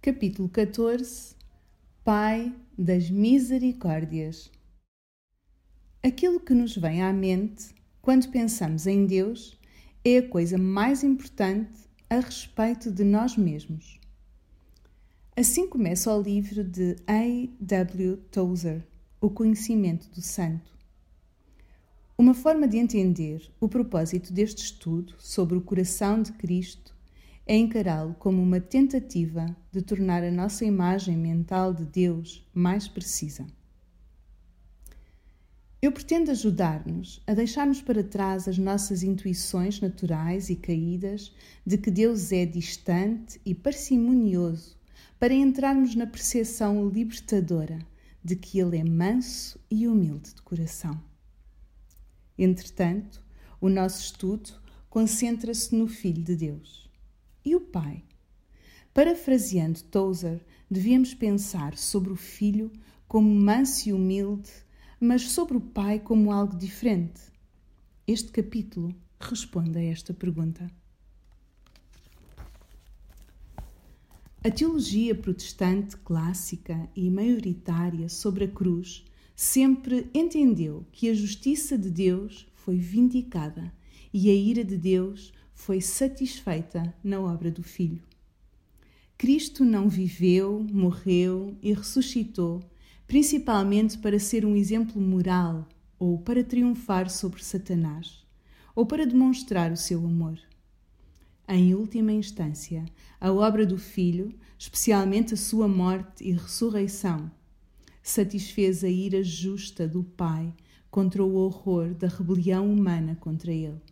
Capítulo 14 Pai das Misericórdias Aquilo que nos vem à mente quando pensamos em Deus é a coisa mais importante a respeito de nós mesmos. Assim começa o livro de A. W. Tozer, O Conhecimento do Santo. Uma forma de entender o propósito deste estudo sobre o coração de Cristo é encará-lo como uma tentativa de tornar a nossa imagem mental de Deus mais precisa. Eu pretendo ajudar-nos a deixarmos para trás as nossas intuições naturais e caídas de que Deus é distante e parcimonioso para entrarmos na percepção libertadora de que Ele é manso e humilde de coração. Entretanto, o nosso estudo concentra-se no Filho de Deus. E o Pai? Parafraseando Tozer, devíamos pensar sobre o Filho como manso e humilde, mas sobre o Pai como algo diferente. Este capítulo responde a esta pergunta. A teologia protestante clássica e maioritária sobre a cruz sempre entendeu que a justiça de Deus foi vindicada e a ira de Deus foi satisfeita na obra do Filho. Cristo não viveu, morreu e ressuscitou, principalmente para ser um exemplo moral ou para triunfar sobre Satanás, ou para demonstrar o seu amor. Em última instância, a obra do Filho, especialmente a sua morte e ressurreição, satisfez a ira justa do Pai contra o horror da rebelião humana contra ele.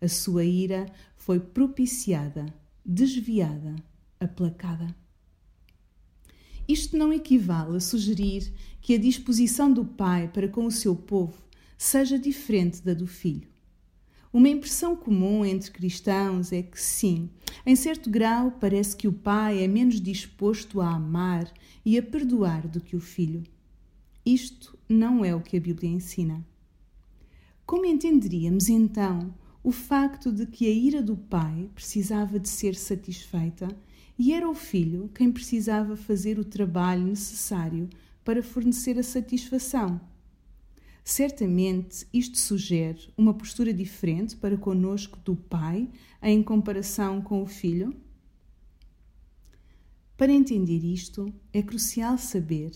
A sua ira foi propiciada, desviada, aplacada. Isto não equivale a sugerir que a disposição do Pai para com o seu povo seja diferente da do Filho. Uma impressão comum entre cristãos é que, sim, em certo grau, parece que o pai é menos disposto a amar e a perdoar do que o filho. Isto não é o que a Bíblia ensina. Como entenderíamos então o facto de que a ira do pai precisava de ser satisfeita e era o filho quem precisava fazer o trabalho necessário para fornecer a satisfação? Certamente isto sugere uma postura diferente para conosco do pai em comparação com o filho? Para entender isto, é crucial saber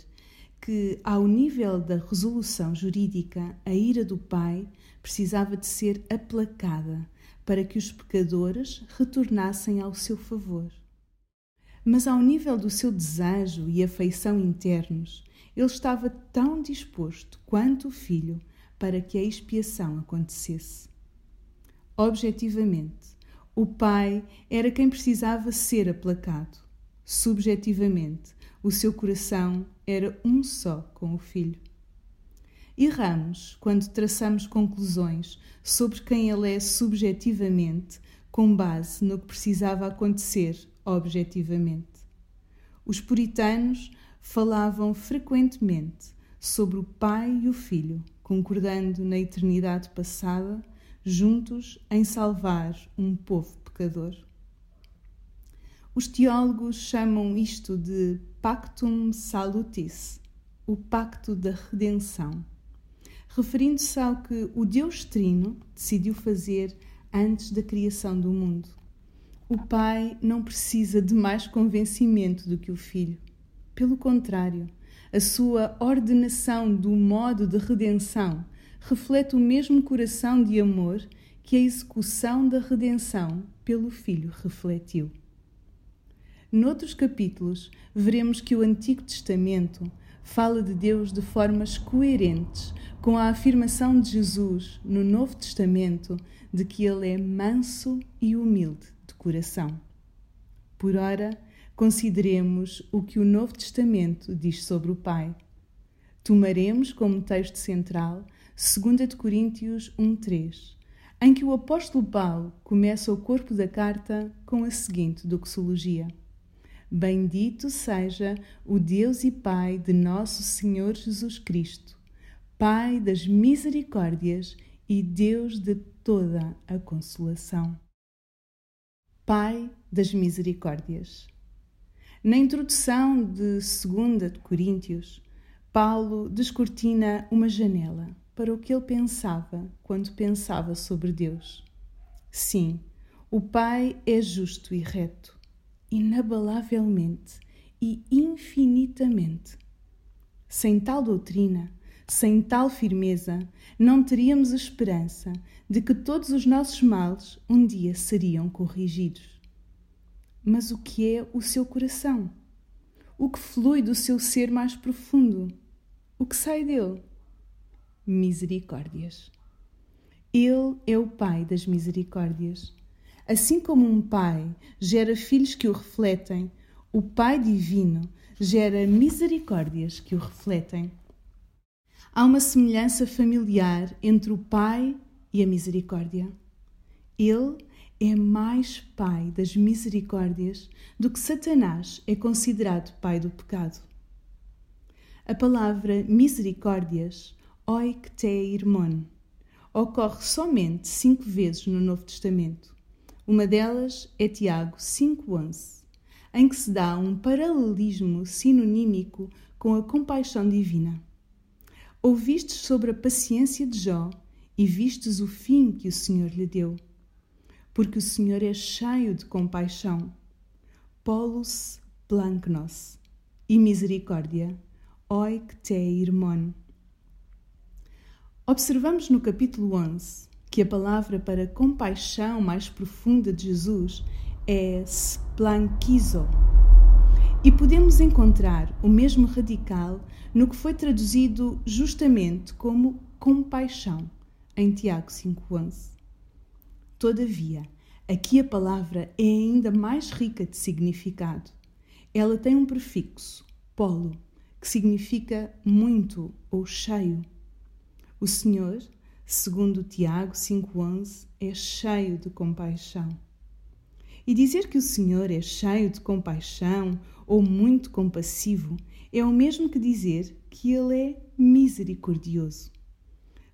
que, ao nível da resolução jurídica, a ira do pai precisava de ser aplacada para que os pecadores retornassem ao seu favor. Mas, ao nível do seu desejo e afeição internos, ele estava tão disposto quanto o filho para que a expiação acontecesse. Objetivamente, o pai era quem precisava ser aplacado. Subjetivamente, o seu coração era um só com o filho. Erramos quando traçamos conclusões sobre quem ele é subjetivamente, com base no que precisava acontecer objetivamente. Os puritanos falavam frequentemente sobre o pai e o filho, concordando na eternidade passada, juntos em salvar um povo pecador. Os teólogos chamam isto de Pactum Salutis, o pacto da redenção, referindo-se ao que o Deus Trino decidiu fazer antes da criação do mundo. O Pai não precisa de mais convencimento do que o Filho. Pelo contrário, a sua ordenação do modo de redenção reflete o mesmo coração de amor que a execução da redenção pelo Filho refletiu. Noutros capítulos, veremos que o Antigo Testamento fala de Deus de formas coerentes com a afirmação de Jesus no Novo Testamento de que ele é manso e humilde de coração. Por ora, consideremos o que o Novo Testamento diz sobre o Pai. Tomaremos como texto central 2 Coríntios 1,3, em que o apóstolo Paulo começa o corpo da carta com a seguinte doxologia: Bendito seja o Deus e Pai de nosso Senhor Jesus Cristo, Pai das misericórdias e Deus de toda a consolação. Pai das misericórdias. Na introdução de 2 de Coríntios, Paulo descortina uma janela para o que ele pensava quando pensava sobre Deus. Sim, o Pai é justo e reto, inabalavelmente e infinitamente. Sem tal doutrina, sem tal firmeza, não teríamos esperança de que todos os nossos males um dia seriam corrigidos mas o que é o seu coração? O que flui do seu ser mais profundo? O que sai dele? Misericórdias. Ele é o Pai das misericórdias. Assim como um pai gera filhos que o refletem, o Pai Divino gera misericórdias que o refletem. Há uma semelhança familiar entre o Pai e a misericórdia. Ele é mais pai das misericórdias do que Satanás é considerado pai do pecado. A palavra misericórdias, oikteirmon, ocorre somente cinco vezes no Novo Testamento. Uma delas é Tiago 5,11, em que se dá um paralelismo sinonímico com a compaixão divina. Ouvistes sobre a paciência de Jó e vistes o fim que o Senhor lhe deu porque o Senhor é cheio de compaixão. Polus planknos e misericórdia, oik te irmon. Observamos no capítulo 11 que a palavra para compaixão mais profunda de Jesus é splankizo. E podemos encontrar o mesmo radical no que foi traduzido justamente como compaixão em Tiago 5:11. Todavia, aqui a palavra é ainda mais rica de significado. Ela tem um prefixo, polo, que significa muito ou cheio. O Senhor, segundo Tiago 5,11, é cheio de compaixão. E dizer que o Senhor é cheio de compaixão ou muito compassivo é o mesmo que dizer que Ele é misericordioso.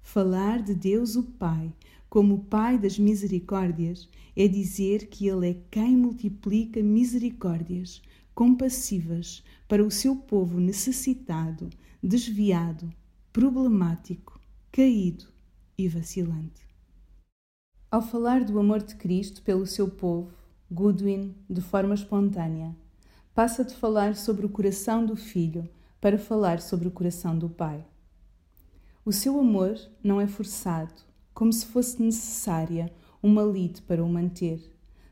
Falar de Deus o Pai como Pai das misericórdias, é dizer que Ele é quem multiplica misericórdias compassivas para o seu povo necessitado, desviado, problemático, caído e vacilante. Ao falar do amor de Cristo pelo seu povo, Goodwin, de forma espontânea, passa de falar sobre o coração do filho para falar sobre o coração do pai. O seu amor não é forçado, como se fosse necessária uma lide para o manter,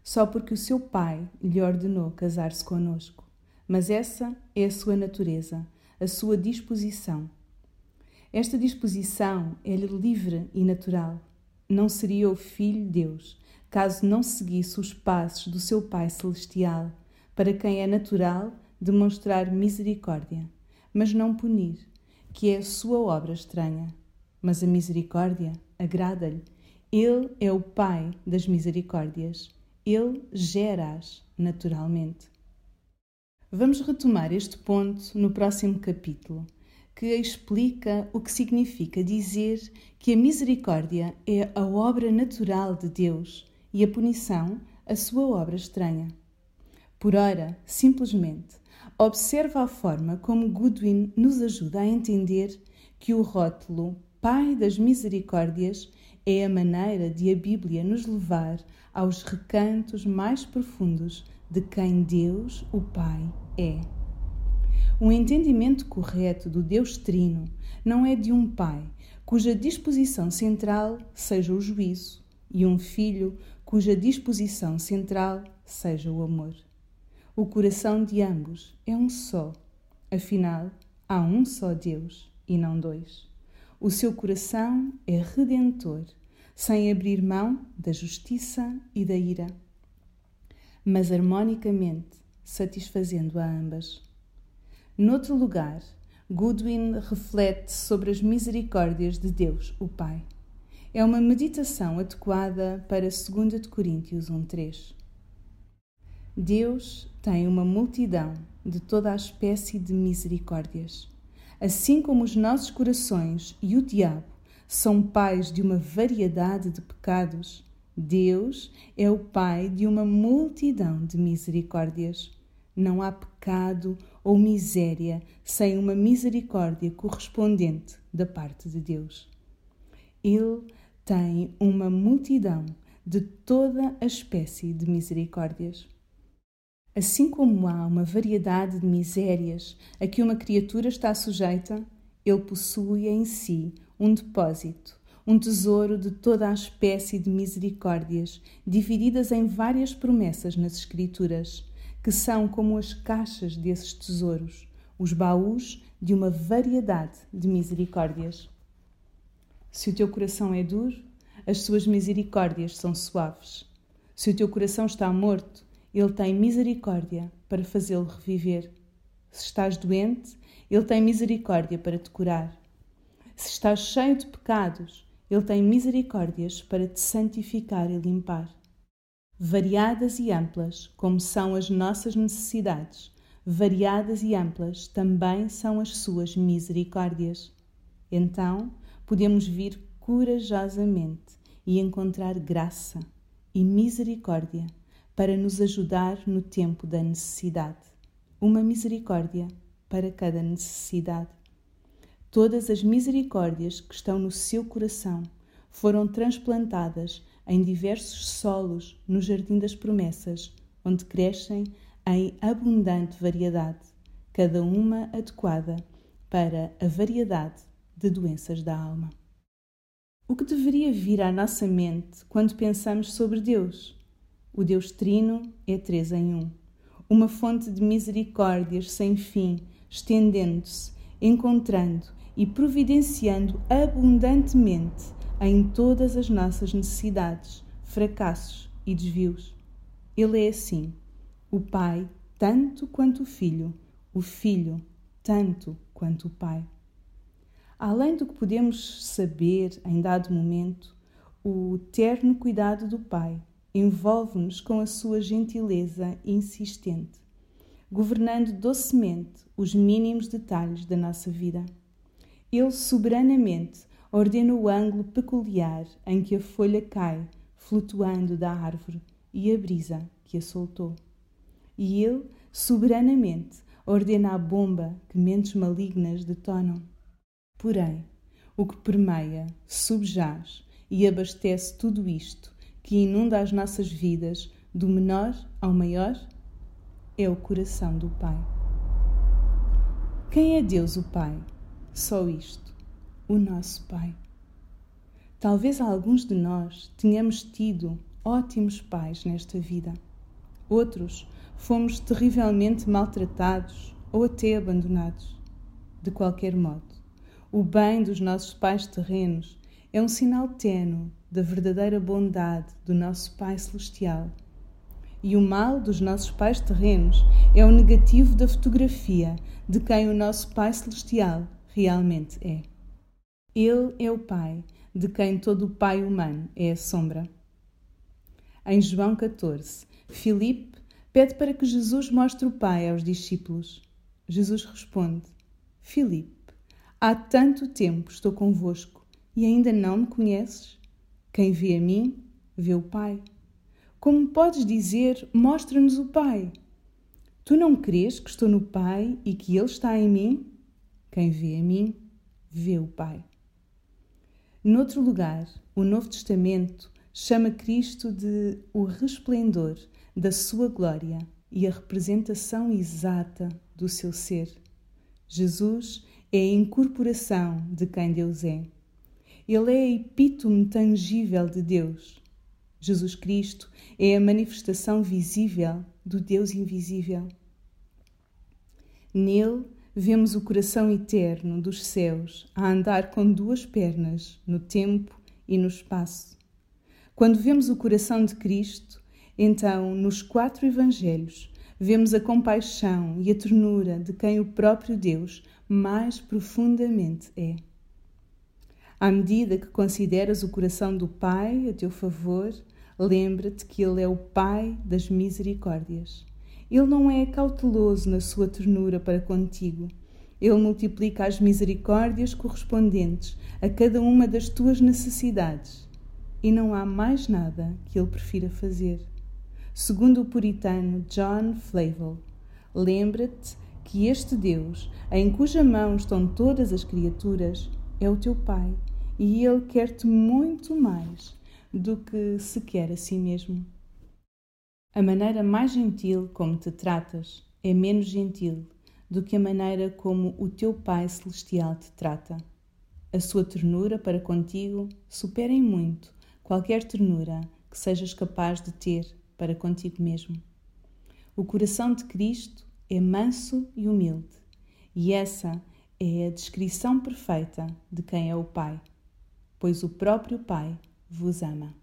só porque o seu pai lhe ordenou casar-se conosco. Mas essa é a sua natureza, a sua disposição. Esta disposição é-lhe livre e natural. Não seria o Filho Deus caso não seguisse os passos do seu Pai Celestial, para quem é natural demonstrar misericórdia, mas não punir, que é a sua obra estranha. Mas a misericórdia agrada-lhe. Ele é o Pai das misericórdias. Ele gera-as naturalmente. Vamos retomar este ponto no próximo capítulo, que explica o que significa dizer que a misericórdia é a obra natural de Deus e a punição a sua obra estranha. Por ora, simplesmente, observa a forma como Goodwin nos ajuda a entender que o rótulo Pai das Misericórdias é a maneira de a Bíblia nos levar aos recantos mais profundos de quem Deus, o Pai, é. O entendimento correto do Deus Trino não é de um Pai cuja disposição central seja o juízo e um Filho cuja disposição central seja o amor. O coração de ambos é um só, afinal, há um só Deus e não dois. O seu coração é redentor, sem abrir mão da justiça e da ira, mas harmonicamente satisfazendo a ambas. Noutro lugar, Goodwin reflete sobre as misericórdias de Deus, o Pai. É uma meditação adequada para 2 de Coríntios 1:3. Deus tem uma multidão de toda a espécie de misericórdias assim como os nossos corações e o diabo são pais de uma variedade de pecados, Deus é o Pai de uma multidão de misericórdias. Não há pecado ou miséria sem uma misericórdia correspondente da parte de Deus. Ele tem uma multidão de toda a espécie de misericórdias. Assim como há uma variedade de misérias a que uma criatura está sujeita, ele possui em si um depósito um tesouro de toda a espécie de misericórdias, divididas em várias promessas nas Escrituras, que são como as caixas desses tesouros, os baús de uma variedade de misericórdias. Se o teu coração é duro, as suas misericórdias são suaves. Se o teu coração está morto, ele tem misericórdia para fazê-lo reviver. Se estás doente, ele tem misericórdia para te curar. Se estás cheio de pecados, ele tem misericórdias para te santificar e limpar. Variadas e amplas como são as nossas necessidades, variadas e amplas também são as suas misericórdias. Então, podemos vir corajosamente e encontrar graça e misericórdia para nos ajudar no tempo da necessidade. Uma misericórdia para cada necessidade. Todas as misericórdias que estão no seu coração foram transplantadas em diversos solos no Jardim das Promessas, onde crescem em abundante variedade, cada uma adequada para a variedade de doenças da alma. O que deveria vir à nossa mente quando pensamos sobre Deus? O Deus Trino é três em um, uma fonte de misericórdias sem fim, estendendo-se, encontrando e providenciando abundantemente em todas as nossas necessidades, fracassos e desvios. Ele é assim, o Pai tanto quanto o Filho, o Filho tanto quanto o Pai. Além do que podemos saber em dado momento, o terno cuidado do Pai envolve-nos com a sua gentileza insistente, governando docemente os mínimos detalhes da nossa vida. Ele soberanamente ordena o ângulo peculiar em que a folha cai, flutuando da árvore, e a brisa que a soltou. E ele, soberanamente, ordena a bomba que mentes malignas detonam. Porém, o que permeia, subjaz e abastece tudo isto que inunda as nossas vidas, do menor ao maior, é o coração do Pai. Quem é Deus o Pai? Só isto, o nosso Pai. Talvez alguns de nós tenhamos tido ótimos pais nesta vida. Outros fomos terrivelmente maltratados ou até abandonados. De qualquer modo, o bem dos nossos pais terrenos é um sinal tênue da verdadeira bondade do nosso Pai Celestial. E o mal dos nossos pais terrenos é o negativo da fotografia de quem o nosso Pai Celestial realmente é. Ele é o Pai, de quem todo o Pai humano é a sombra. Em João 14, Filipe pede para que Jesus mostre o Pai aos discípulos. Jesus responde: Filipe, há tanto tempo estou convosco e ainda não me conheces? Quem vê a mim, vê o Pai. Como podes dizer, mostra-nos o Pai? Tu não crês que estou no Pai e que Ele está em mim? Quem vê a mim, vê o Pai. Noutro lugar, o Novo Testamento chama Cristo de o resplendor da sua glória e a representação exata do seu ser. Jesus é a incorporação de quem Deus é. Ele é a epítome tangível de Deus. Jesus Cristo é a manifestação visível do Deus invisível. Nele vemos o coração eterno dos céus a andar com duas pernas no tempo e no espaço. Quando vemos o coração de Cristo, então, nos quatro evangelhos, vemos a compaixão e a ternura de quem o próprio Deus mais profundamente é. À medida que consideras o coração do Pai a teu favor, lembra-te que Ele é o Pai das misericórdias. Ele não é cauteloso na sua ternura para contigo. Ele multiplica as misericórdias correspondentes a cada uma das tuas necessidades. E não há mais nada que ele prefira fazer. Segundo o puritano John Flavel, Lembra-te que este Deus, em cuja mão estão todas as criaturas, é o teu Pai e Ele quer-te muito mais do que se quer a si mesmo. A maneira mais gentil como te tratas é menos gentil do que a maneira como o teu Pai Celestial te trata. A sua ternura para contigo supera em muito qualquer ternura que sejas capaz de ter para contigo mesmo. O coração de Cristo é manso e humilde, e essa é a descrição perfeita de quem é o Pai, pois o próprio Pai vos ama.